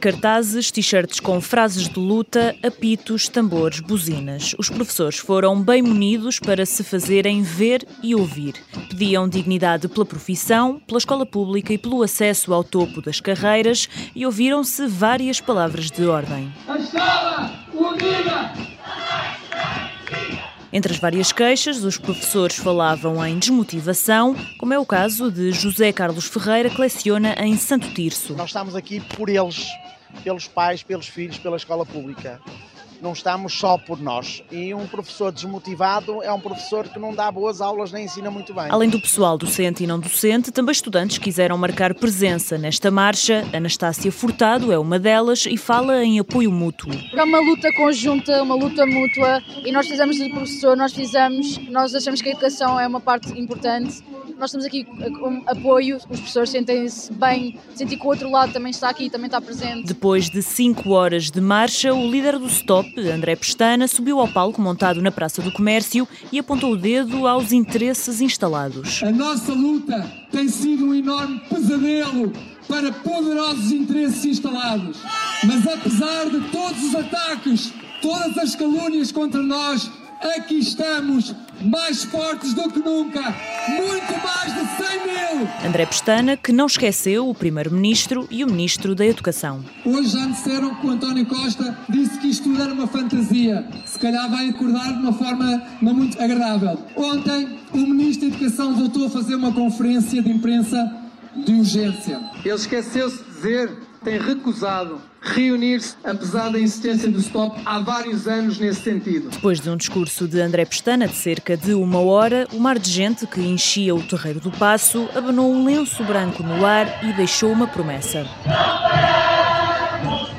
Cartazes, t-shirts com frases de luta, apitos, tambores, buzinas. Os professores foram bem munidos para se fazerem ver e ouvir. Pediam dignidade pela profissão, pela escola pública e pelo acesso ao topo das carreiras e ouviram-se várias palavras de ordem. A escola unida entre as várias queixas, os professores falavam em desmotivação, como é o caso de José Carlos Ferreira, que leciona em Santo Tirso. Nós estamos aqui por eles, pelos pais, pelos filhos, pela escola pública não estamos só por nós. E um professor desmotivado é um professor que não dá boas aulas nem ensina muito bem. Além do pessoal docente e não docente, também estudantes quiseram marcar presença nesta marcha. Anastácia Furtado é uma delas e fala em apoio mútuo. É uma luta conjunta, uma luta mútua e nós fizemos de professor, nós fizemos, nós achamos que a educação é uma parte importante nós estamos aqui com apoio, os professores sentem-se bem, sentir que o outro lado também está aqui, também está presente. Depois de cinco horas de marcha, o líder do Stop, André Pestana, subiu ao palco montado na Praça do Comércio e apontou o dedo aos interesses instalados. A nossa luta tem sido um enorme pesadelo para poderosos interesses instalados. Mas apesar de todos os ataques, todas as calúnias contra nós, aqui estamos, mais fortes do que nunca, muito mais de 100 mil! André Pestana, que não esqueceu o Primeiro-Ministro e o Ministro da Educação. Hoje já disseram que o António Costa disse que isto era uma fantasia. Se calhar vai acordar de uma forma não muito agradável. Ontem, o Ministro da Educação voltou a fazer uma conferência de imprensa de urgência. Ele esqueceu-se de dizer tem recusado reunir-se, apesar da insistência do Stop há vários anos nesse sentido. Depois de um discurso de André Pestana de cerca de uma hora, o mar de gente que enchia o terreiro do Passo abanou um lenço branco no ar e deixou uma promessa. Não